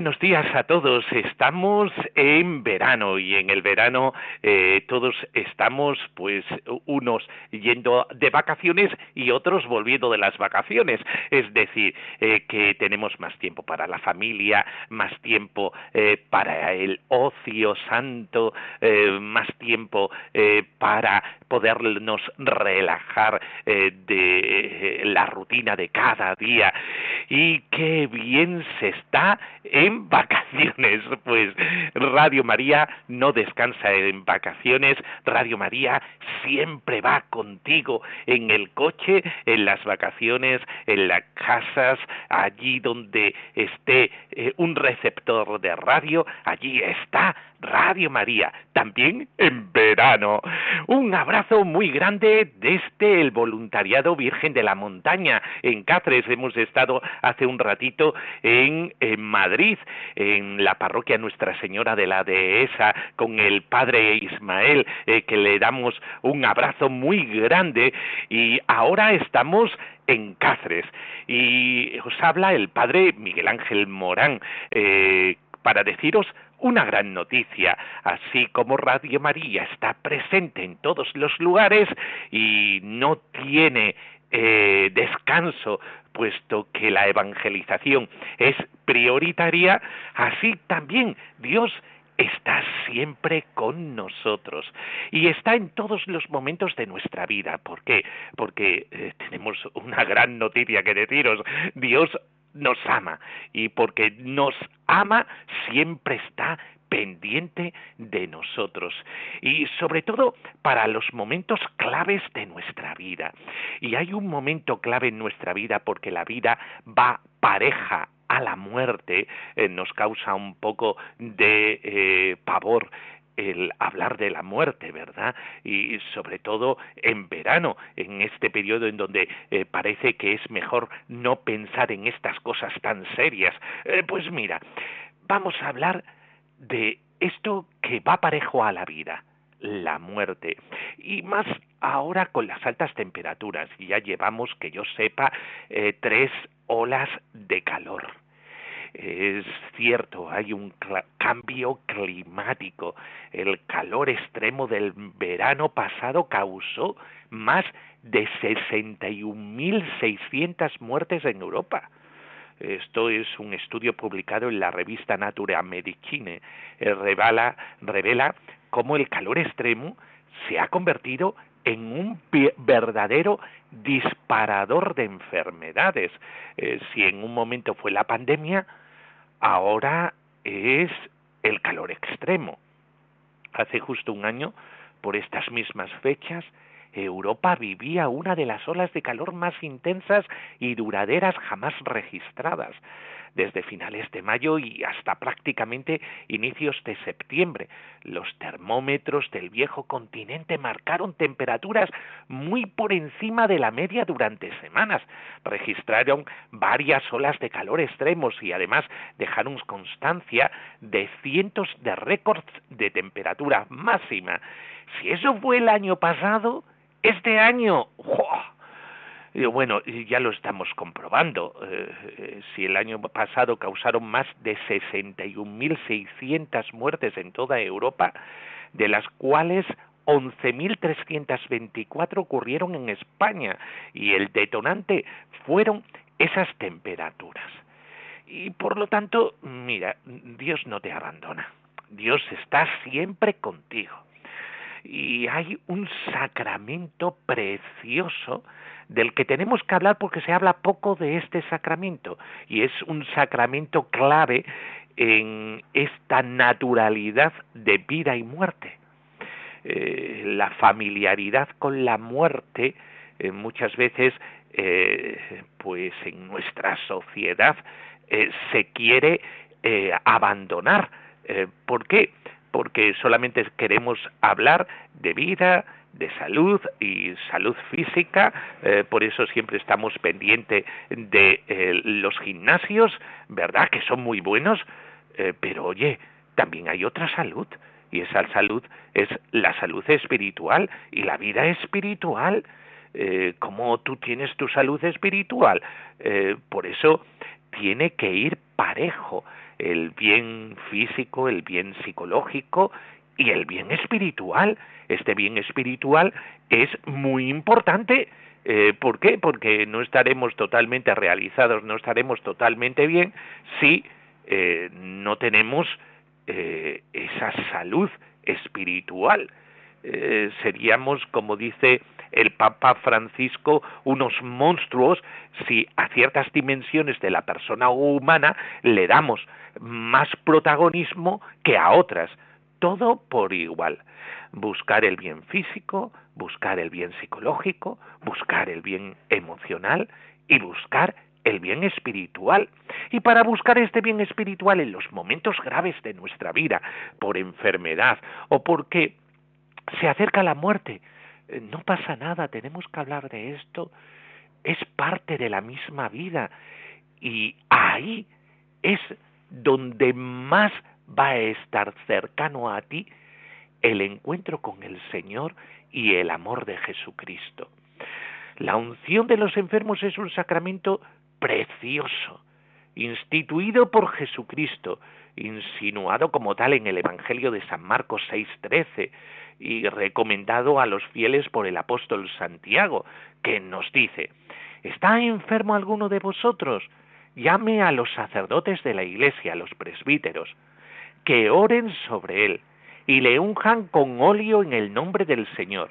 Buenos días a todos. Estamos en verano y en el verano eh, todos estamos, pues, unos yendo de vacaciones y otros volviendo de las vacaciones. Es decir, eh, que tenemos más tiempo para la familia, más tiempo eh, para el ocio santo, más tiempo para podernos relajar de la rutina de cada día. Y qué bien se está en vacaciones. Pues Radio María no descansa en vacaciones, Radio María siempre va contigo en el coche, en las vacaciones, en las casas, allí donde esté eh, un receptor de radio, allí está Radio María, también en verano. Un abrazo muy grande desde el Voluntariado Virgen de la Montaña en Cáceres. Hemos estado hace un ratito en, Madrid, en la parroquia Nuestra Señora de la Dehesa, con el Padre Ismael, eh, que le damos un abrazo muy grande. Y ahora estamos en Cáceres. Y os habla el Padre Miguel Ángel Morán. Eh, para deciros una gran noticia, así como Radio María está presente en todos los lugares y no tiene eh, descanso, puesto que la evangelización es prioritaria, así también Dios está siempre con nosotros y está en todos los momentos de nuestra vida. ¿Por qué? Porque eh, tenemos una gran noticia que deciros. Dios nos ama. Y porque nos ama siempre está pendiente de nosotros. Y sobre todo para los momentos claves de nuestra vida. Y hay un momento clave en nuestra vida porque la vida va pareja a la muerte, eh, nos causa un poco de eh, pavor el hablar de la muerte, ¿verdad? Y sobre todo en verano, en este periodo en donde eh, parece que es mejor no pensar en estas cosas tan serias. Eh, pues mira, vamos a hablar de esto que va parejo a la vida, la muerte. Y más ahora con las altas temperaturas. Ya llevamos, que yo sepa, eh, tres olas de calor es cierto, hay un cambio climático. El calor extremo del verano pasado causó más de 61.600 muertes en Europa. Esto es un estudio publicado en la revista Nature Medicine. Eh, revela, revela cómo el calor extremo se ha convertido en un verdadero disparador de enfermedades. Eh, si en un momento fue la pandemia, ahora es el calor extremo. Hace justo un año, por estas mismas fechas, Europa vivía una de las olas de calor más intensas y duraderas jamás registradas desde finales de mayo y hasta prácticamente inicios de septiembre. Los termómetros del viejo continente marcaron temperaturas muy por encima de la media durante semanas. Registraron varias olas de calor extremos y además dejaron constancia de cientos de récords de temperatura máxima. Si eso fue el año pasado, este año, bueno, ya lo estamos comprobando. Eh, eh, si el año pasado causaron más de 61.600 muertes en toda Europa, de las cuales 11.324 ocurrieron en España y el detonante fueron esas temperaturas. Y por lo tanto, mira, Dios no te abandona. Dios está siempre contigo. Y hay un sacramento precioso del que tenemos que hablar porque se habla poco de este sacramento y es un sacramento clave en esta naturalidad de vida y muerte. Eh, la familiaridad con la muerte eh, muchas veces eh, pues en nuestra sociedad se quiere abandonar. ¿Por qué? Porque solamente queremos hablar de vida, de salud y salud física, eh, por eso siempre estamos pendientes de eh, los gimnasios, ¿verdad? Que son muy buenos, eh, pero oye, también hay otra salud, y esa salud es la salud espiritual y la vida espiritual. ¿Cómo tú tienes tu salud espiritual? por eso tiene que ir parejo el bien físico, el bien psicológico y el bien espiritual. Este bien espiritual es muy importante. Eh, ¿Por qué? Porque no estaremos totalmente realizados, no estaremos totalmente bien si eh, no tenemos eh, esa salud espiritual. seríamos, como dice el Papa Francisco, unos monstruos si a ciertas dimensiones de la persona humana le damos más protagonismo que a otras todo por igual. Buscar el bien físico, buscar el bien psicológico, buscar el bien emocional y buscar el bien espiritual. Y para buscar este bien espiritual en los momentos graves de nuestra vida, por enfermedad o porque se acerca la muerte, no pasa nada, tenemos que hablar de esto, es parte de la misma vida y ahí es donde más va a estar cercano a ti el encuentro con el Señor y el amor de Jesucristo. La unción de los enfermos es un sacramento precioso, instituido por Jesucristo, insinuado como tal en el Evangelio de San Marcos 6:13 y recomendado a los fieles por el apóstol Santiago, que nos dice, ¿está enfermo alguno de vosotros? Llame a los sacerdotes de la iglesia, a los presbíteros, que oren sobre él y le unjan con óleo en el nombre del Señor.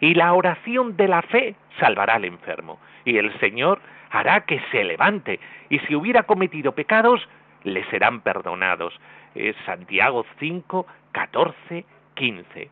Y la oración de la fe salvará al enfermo, y el Señor hará que se levante, y si hubiera cometido pecados, le serán perdonados. Es Santiago 5, 14, 15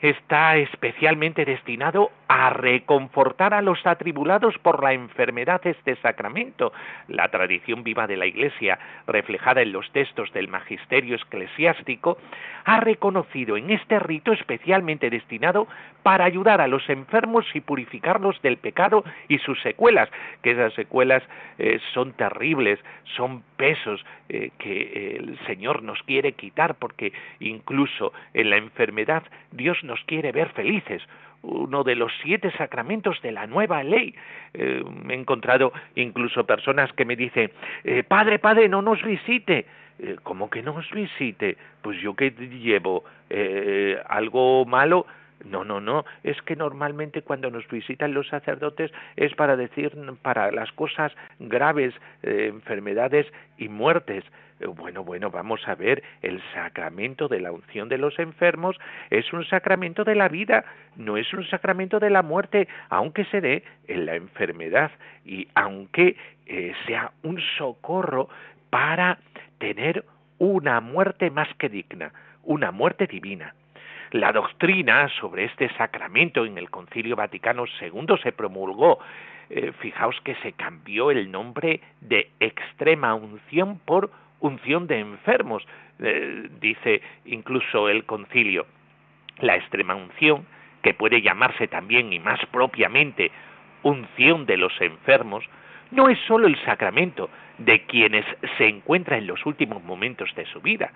está especialmente destinado a reconfortar a los atribulados por la enfermedad este sacramento. La tradición viva de la Iglesia, reflejada en los textos del magisterio eclesiástico, ha reconocido en este rito especialmente destinado para ayudar a los enfermos y purificarlos del pecado y sus secuelas, que esas secuelas eh, son terribles, son pesos eh, que el Señor nos quiere quitar, porque incluso en la enfermedad Dios nos quiere ver felices uno de los siete sacramentos de la nueva ley. Eh, he encontrado incluso personas que me dicen, eh, Padre, Padre, no nos visite. Eh, ¿Cómo que no nos visite? Pues yo que llevo algo malo. No, no, no. Es que normalmente cuando nos visitan los sacerdotes es para decir para las cosas graves, enfermedades y muertes. Bueno, bueno, vamos a ver, el sacramento de la unción de los enfermos es un sacramento de la vida, no es un sacramento de la muerte, aunque se dé en la enfermedad y aunque eh, sea un socorro para tener una muerte más que digna, una muerte divina. La doctrina sobre este sacramento en el Concilio Vaticano II se promulgó. Eh, fijaos que se cambió el nombre de extrema unción por unción de enfermos, eh, dice incluso el concilio. La extrema unción, que puede llamarse también y más propiamente unción de los enfermos, no es sólo el sacramento de quienes se encuentran en los últimos momentos de su vida.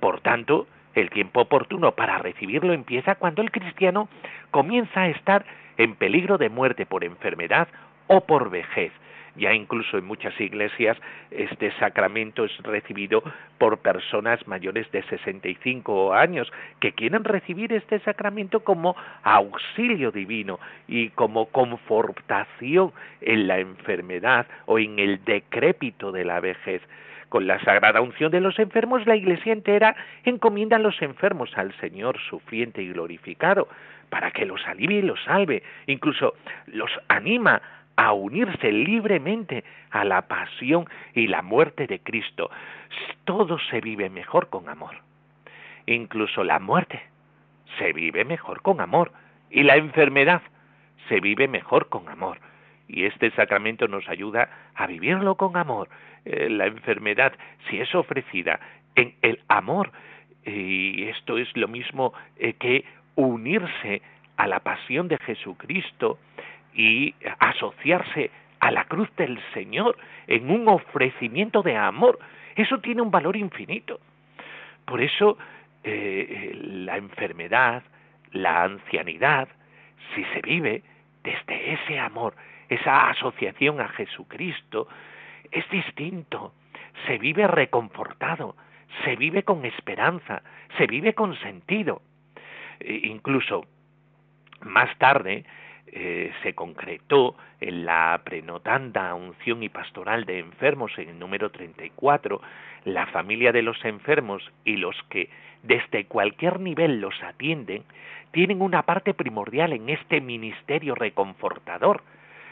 Por tanto, el tiempo oportuno para recibirlo empieza cuando el cristiano comienza a estar en peligro de muerte por enfermedad o por vejez, ya incluso en muchas iglesias este sacramento es recibido por personas mayores de 65 años que quieren recibir este sacramento como auxilio divino y como confortación en la enfermedad o en el decrépito de la vejez. Con la sagrada unción de los enfermos, la Iglesia entera encomienda a los enfermos al Señor sufriente y glorificado, para que los alivie y los salve, incluso los anima a unirse libremente a la pasión y la muerte de Cristo. Todo se vive mejor con amor. Incluso la muerte se vive mejor con amor. Y la enfermedad se vive mejor con amor. Y este sacramento nos ayuda a vivirlo con amor. Eh, la enfermedad, si es ofrecida en el amor, y esto es lo mismo eh, que unirse a la pasión de Jesucristo y asociarse a la cruz del Señor en un ofrecimiento de amor, eso tiene un valor infinito. Por eso eh, la enfermedad, la ancianidad, si se vive desde ese amor, esa asociación a Jesucristo, es distinto, se vive reconfortado, se vive con esperanza, se vive con sentido. E incluso más tarde eh, se concretó en la prenotanda unción y pastoral de enfermos en el número 34, la familia de los enfermos y los que desde cualquier nivel los atienden, tienen una parte primordial en este ministerio reconfortador.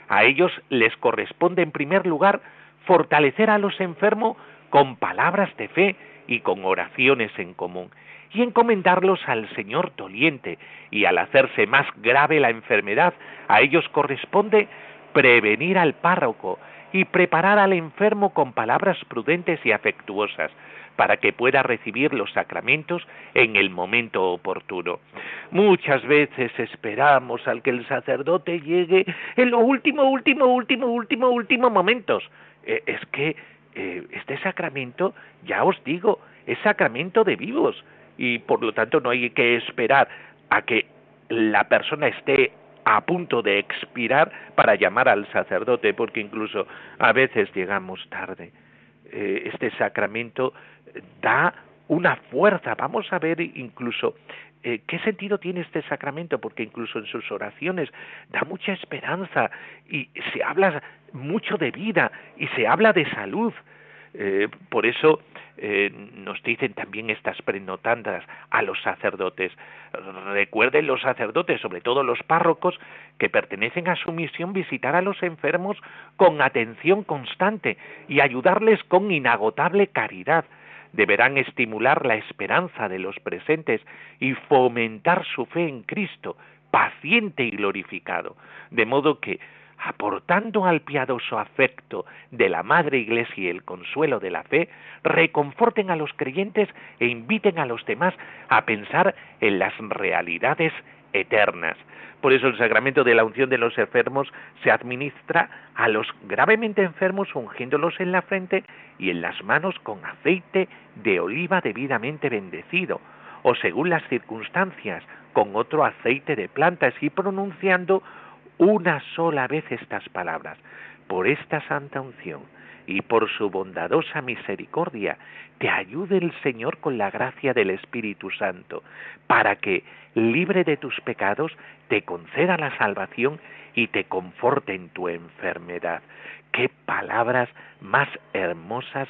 A ellos les corresponde en primer lugar fortalecer a los enfermos con palabras de fe y con oraciones en común, y encomendarlos al Señor doliente, y al hacerse más grave la enfermedad, a ellos corresponde prevenir al párroco y preparar al enfermo con palabras prudentes y afectuosas, para que pueda recibir los sacramentos en el momento oportuno. Muchas veces esperamos al que el sacerdote llegue en los último, último, último, último, último momentos. Eh, es que eh, este sacramento, ya os digo, es sacramento de vivos y por lo tanto no hay que esperar a que la persona esté a punto de expirar para llamar al sacerdote, porque incluso a veces llegamos tarde. Eh, este sacramento da una fuerza. Vamos a ver incluso eh, qué sentido tiene este sacramento, porque incluso en sus oraciones da mucha esperanza y se habla mucho de vida y se habla de salud. Eh, por eso eh, nos dicen también estas prenotandas a los sacerdotes. Recuerden los sacerdotes, sobre todo los párrocos, que pertenecen a su misión visitar a los enfermos con atención constante y ayudarles con inagotable caridad. Deberán estimular la esperanza de los presentes y fomentar su fe en Cristo, paciente y glorificado, de modo que aportando al piadoso afecto de la Madre Iglesia y el consuelo de la fe, reconforten a los creyentes e inviten a los demás a pensar en las realidades eternas. Por eso el sacramento de la unción de los enfermos se administra a los gravemente enfermos ungiéndolos en la frente y en las manos con aceite de oliva debidamente bendecido, o según las circunstancias, con otro aceite de plantas y pronunciando una sola vez estas palabras, por esta santa unción y por su bondadosa misericordia, te ayude el Señor con la gracia del Espíritu Santo, para que, libre de tus pecados, te conceda la salvación y te conforte en tu enfermedad. Qué palabras más hermosas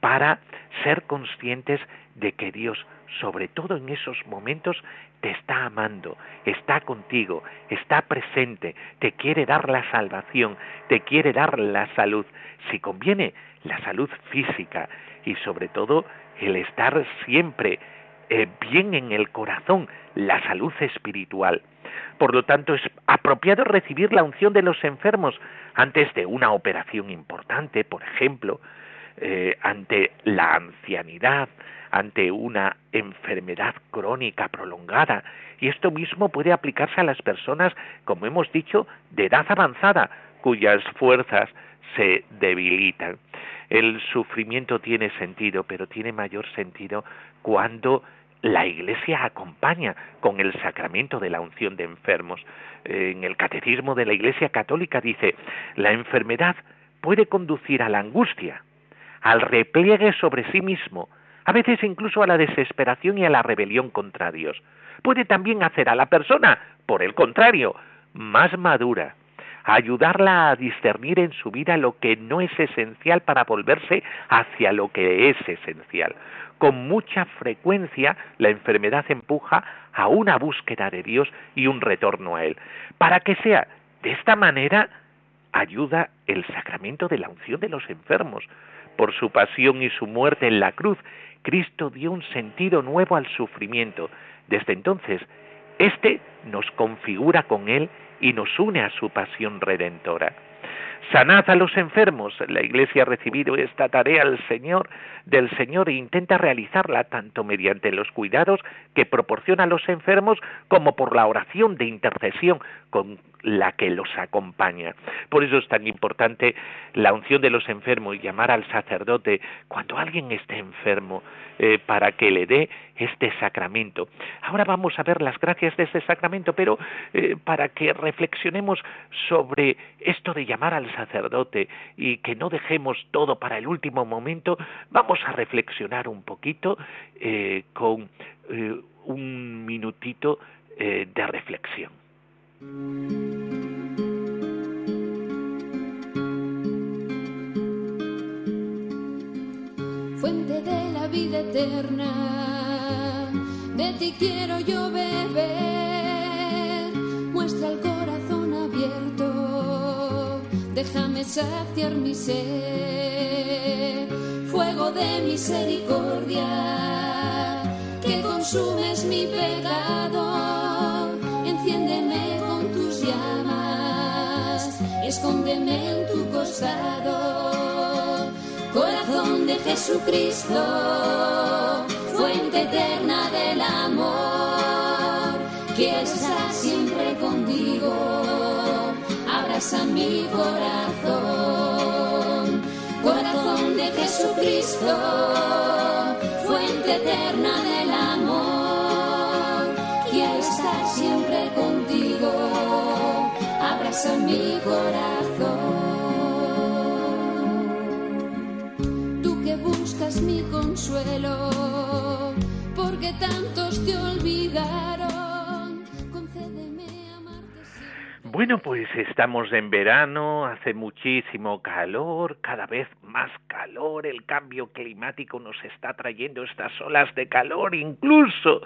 para ser conscientes de que Dios, sobre todo en esos momentos, te está amando, está contigo, está presente, te quiere dar la salvación, te quiere dar la salud, si conviene, la salud física y sobre todo el estar siempre eh, bien en el corazón, la salud espiritual. Por lo tanto, es apropiado recibir la unción de los enfermos antes de una operación importante, por ejemplo, eh, ante la ancianidad, ante una enfermedad crónica prolongada. Y esto mismo puede aplicarse a las personas, como hemos dicho, de edad avanzada, cuyas fuerzas se debilitan. El sufrimiento tiene sentido, pero tiene mayor sentido cuando la Iglesia acompaña con el sacramento de la unción de enfermos. En el Catecismo de la Iglesia Católica dice, la enfermedad puede conducir a la angustia, al repliegue sobre sí mismo, a veces incluso a la desesperación y a la rebelión contra Dios. Puede también hacer a la persona, por el contrario, más madura, ayudarla a discernir en su vida lo que no es esencial para volverse hacia lo que es esencial. Con mucha frecuencia la enfermedad empuja a una búsqueda de Dios y un retorno a Él. Para que sea de esta manera, ayuda el sacramento de la unción de los enfermos. Por su pasión y su muerte en la cruz, Cristo dio un sentido nuevo al sufrimiento. Desde entonces, éste nos configura con Él y nos une a su pasión redentora. Sanad a los enfermos. La Iglesia ha recibido esta tarea del Señor, del Señor e intenta realizarla tanto mediante los cuidados que proporciona a los enfermos como por la oración de intercesión con la que los acompaña. Por eso es tan importante la unción de los enfermos y llamar al sacerdote cuando alguien esté enfermo eh, para que le dé este sacramento. Ahora vamos a ver las gracias de este sacramento, pero eh, para que reflexionemos sobre esto de llamar al sacerdote y que no dejemos todo para el último momento, vamos a reflexionar un poquito eh, con un minutito de reflexión. Fuente de la vida eterna, de ti quiero yo beber. Muestra el corazón saciar mi sed. Fuego de misericordia, que consumes mi pecado escóndeme en tu costado. Corazón de Jesucristo, fuente eterna del amor, quiero estar siempre contigo, abraza mi corazón. Corazón de Jesucristo, fuente eterna del amor, quiero estar siempre contigo abraza mi corazón. Tú que buscas mi consuelo, porque tantos Bueno, pues estamos en verano, hace muchísimo calor, cada vez más calor, el cambio climático nos está trayendo estas olas de calor, incluso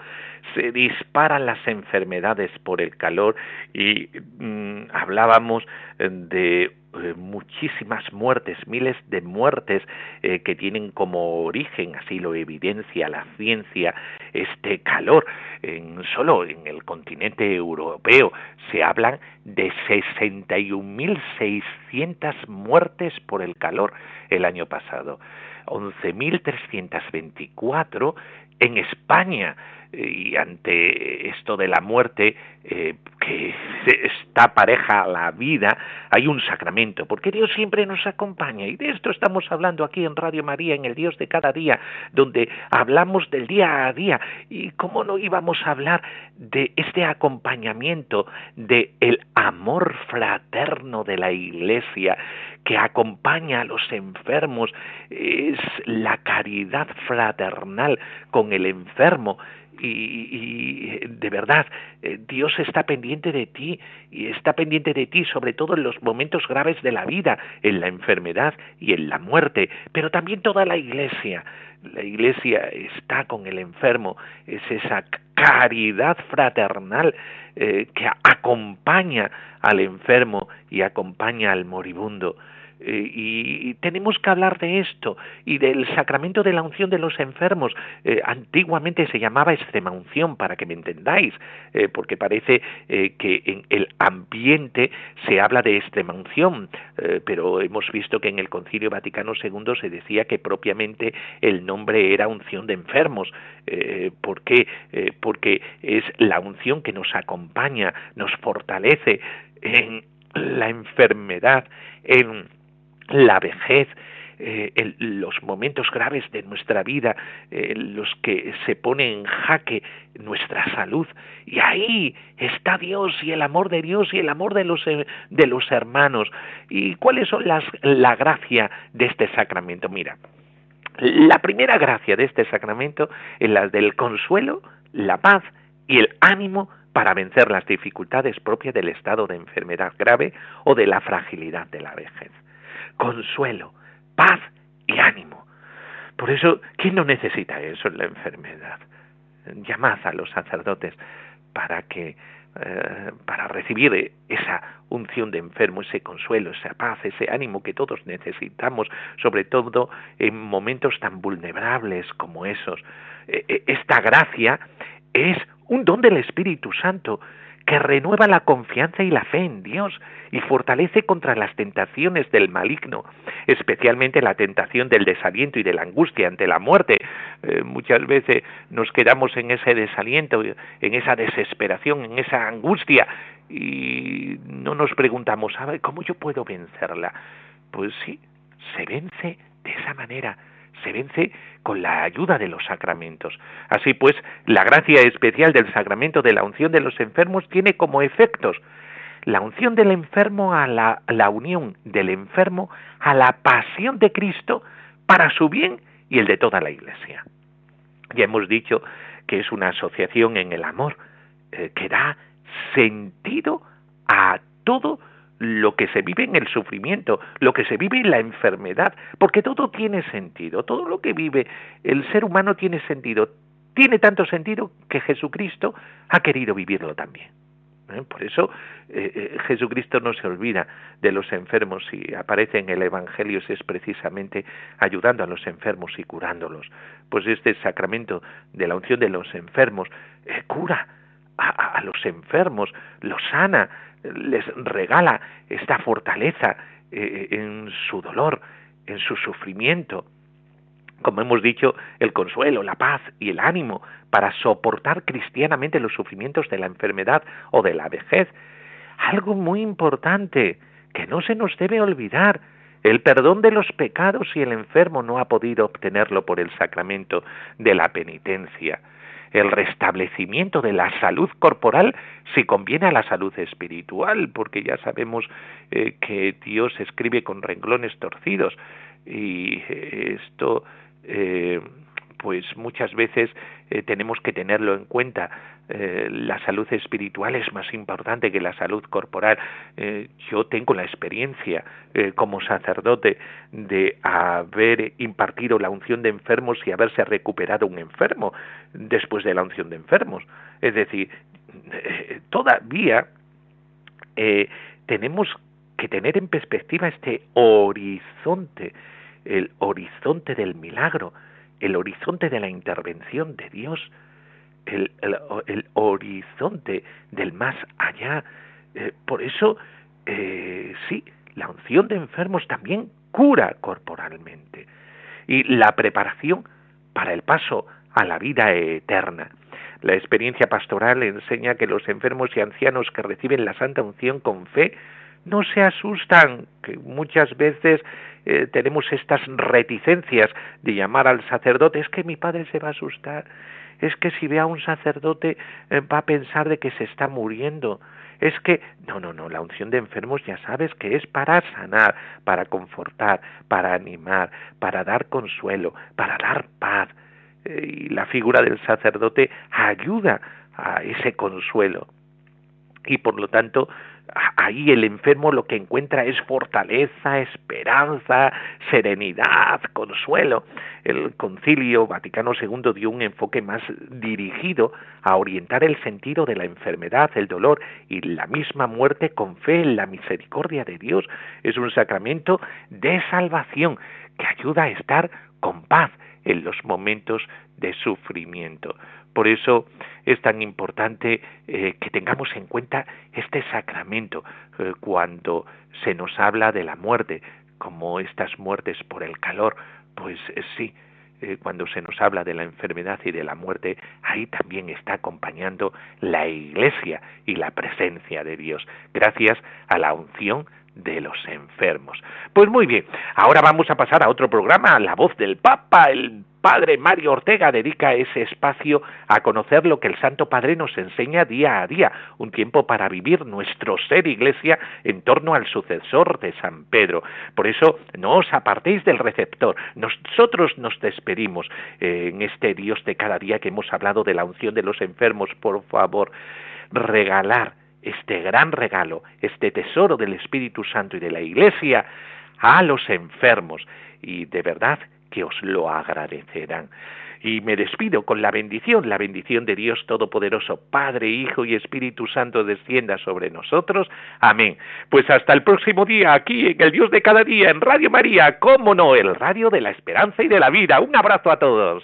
se disparan las enfermedades por el calor y mm, hablábamos de eh, muchísimas muertes, miles de muertes eh, que tienen como origen, así lo evidencia la ciencia, este calor. En, solo en el continente europeo se hablan de 61.600 muertes por el calor el año pasado. 11.324 en España. Y ante esto de la muerte eh, que está pareja a la vida hay un sacramento porque Dios siempre nos acompaña. Y de esto estamos hablando aquí en Radio María en el Dios de cada día donde hablamos del día a día. Y cómo no íbamos a hablar de este acompañamiento de el amor fraterno de la Iglesia que acompaña a los enfermos es la caridad fraternal con el enfermo y, de verdad eh, Dios está pendiente de ti y está pendiente de ti sobre todo en los momentos graves de la vida, en la enfermedad y en la muerte, pero también toda la iglesia. La iglesia está con el enfermo, es esa caridad fraternal eh, que acompaña al enfermo y acompaña al moribundo. Eh, y tenemos que hablar de esto y del sacramento de la unción de los enfermos. Eh, antiguamente se llamaba extrema unción, para que me entendáis, eh, porque parece que en el ambiente se habla de extrema unción, pero hemos visto que en el Concilio Vaticano II se decía que propiamente el nombre era unción de enfermos. ¿Por qué? porque es la unción que nos acompaña, nos fortalece en la enfermedad, en la vejez, eh, los momentos graves de nuestra vida, eh, los que se pone en jaque nuestra salud. Y ahí está Dios y el amor de Dios y el amor de los, eh, de los hermanos. ¿Y cuáles son las, la gracia de este sacramento? Mira, la primera gracia de este sacramento es la del consuelo, la paz y el ánimo para vencer las dificultades propias del estado de enfermedad grave o de la fragilidad de la vejez consuelo, paz y ánimo. Por eso, ¿quién no necesita eso en la enfermedad? Llamad a los sacerdotes para que eh, para recibir esa unción de enfermo, ese consuelo, esa paz, ese ánimo que todos necesitamos, sobre todo en momentos tan vulnerables como esos. E, e, esta gracia es un don del Espíritu Santo que renueva la confianza y la fe en Dios y fortalece contra las tentaciones del maligno, especialmente la tentación del desaliento y de la angustia ante la muerte. Eh, muchas veces nos quedamos en ese desaliento, en esa desesperación, en esa angustia y no nos preguntamos, ¿cómo yo puedo vencerla? Pues sí, se vence de esa manera, se vence con la ayuda de los sacramentos. Así pues, la gracia especial del sacramento de la unción de los enfermos tiene como efectos la unción del enfermo a la, unión del enfermo a la pasión de Cristo para su bien y el de toda la Iglesia. Ya hemos dicho que es una asociación en el amor eh, que da sentido a todo lo que se vive en el sufrimiento, lo que se vive en la enfermedad, porque todo tiene sentido, todo lo que vive el ser humano tiene sentido, tiene tanto sentido que Jesucristo ha querido vivirlo también. ¿eh? Por eso eh, eh, Jesucristo no se olvida de los enfermos y aparece en el Evangelio es precisamente ayudando a los enfermos y curándolos. Pues este sacramento de la unción de los enfermos cura a, los enfermos, los sana, les regala esta fortaleza en su dolor, en su sufrimiento como hemos dicho, el consuelo, la paz y el ánimo para soportar cristianamente los sufrimientos de la enfermedad o de la vejez. Algo muy importante que no se nos debe olvidar, el perdón de los pecados si el enfermo no ha podido obtenerlo por el sacramento de la penitencia, el restablecimiento de la salud corporal si conviene a la salud espiritual, porque ya sabemos eh, que Dios escribe con renglones torcidos. Y esto eh, pues muchas veces eh, tenemos que tenerlo en cuenta. Eh, la salud espiritual es más importante que la salud corporal. yo tengo la experiencia como sacerdote de haber impartido la unción de enfermos y haberse recuperado un enfermo después de la unción de enfermos. Es decir, todavía tenemos que tener en perspectiva este horizonte el horizonte del milagro, el horizonte de la intervención de Dios, el, horizonte del más allá. Eh, por eso, eh, sí, la unción de enfermos también cura corporalmente. Y la preparación para el paso a la vida eterna. La experiencia pastoral enseña que los enfermos y ancianos que reciben la santa unción con fe no se asustan, que muchas veces eh, tenemos estas reticencias de llamar al sacerdote, es que mi padre se va a asustar, es que si ve a un sacerdote eh, va a pensar de que se está muriendo, es que no, no, no, la unción de enfermos ya sabes que es para sanar, para confortar, para animar, para dar consuelo, para dar paz. Eh, y la figura del sacerdote ayuda a ese consuelo. Y por lo tanto, ahí el enfermo lo que encuentra es fortaleza, esperanza, serenidad, consuelo. El concilio Vaticano II dio un enfoque más dirigido a orientar el sentido de la enfermedad, el dolor y la misma muerte con fe en la misericordia de Dios. Es un sacramento de salvación que ayuda a estar con paz en los momentos de sufrimiento. Por eso es tan importante eh, que tengamos en cuenta este sacramento eh, cuando se nos habla de la muerte, como estas muertes por el calor, pues eh, sí, cuando se nos habla de la enfermedad y de la muerte, ahí también está acompañando la Iglesia y la presencia de Dios, gracias a la unción de los enfermos. Pues muy bien, ahora vamos a pasar a otro programa, La voz del Papa, el Padre Mario Ortega dedica ese espacio a conocer lo que el Santo Padre nos enseña día a día, un tiempo para vivir nuestro ser iglesia en torno al sucesor de San Pedro. Por eso no os apartéis del receptor. Nosotros nos despedimos eh, en este Dios de cada día que hemos hablado de la unción de los enfermos. Por favor, regalar este gran regalo, este tesoro del Espíritu Santo y de la Iglesia a los enfermos. Y de verdad que os lo agradecerán. Y me despido con la bendición, la bendición de Dios Todopoderoso, Padre, Hijo y Espíritu Santo descienda sobre nosotros. Amén. Pues hasta el próximo día, aquí en el Dios de cada día, en Radio María, cómo no, el radio de la esperanza y de la vida. Un abrazo a todos.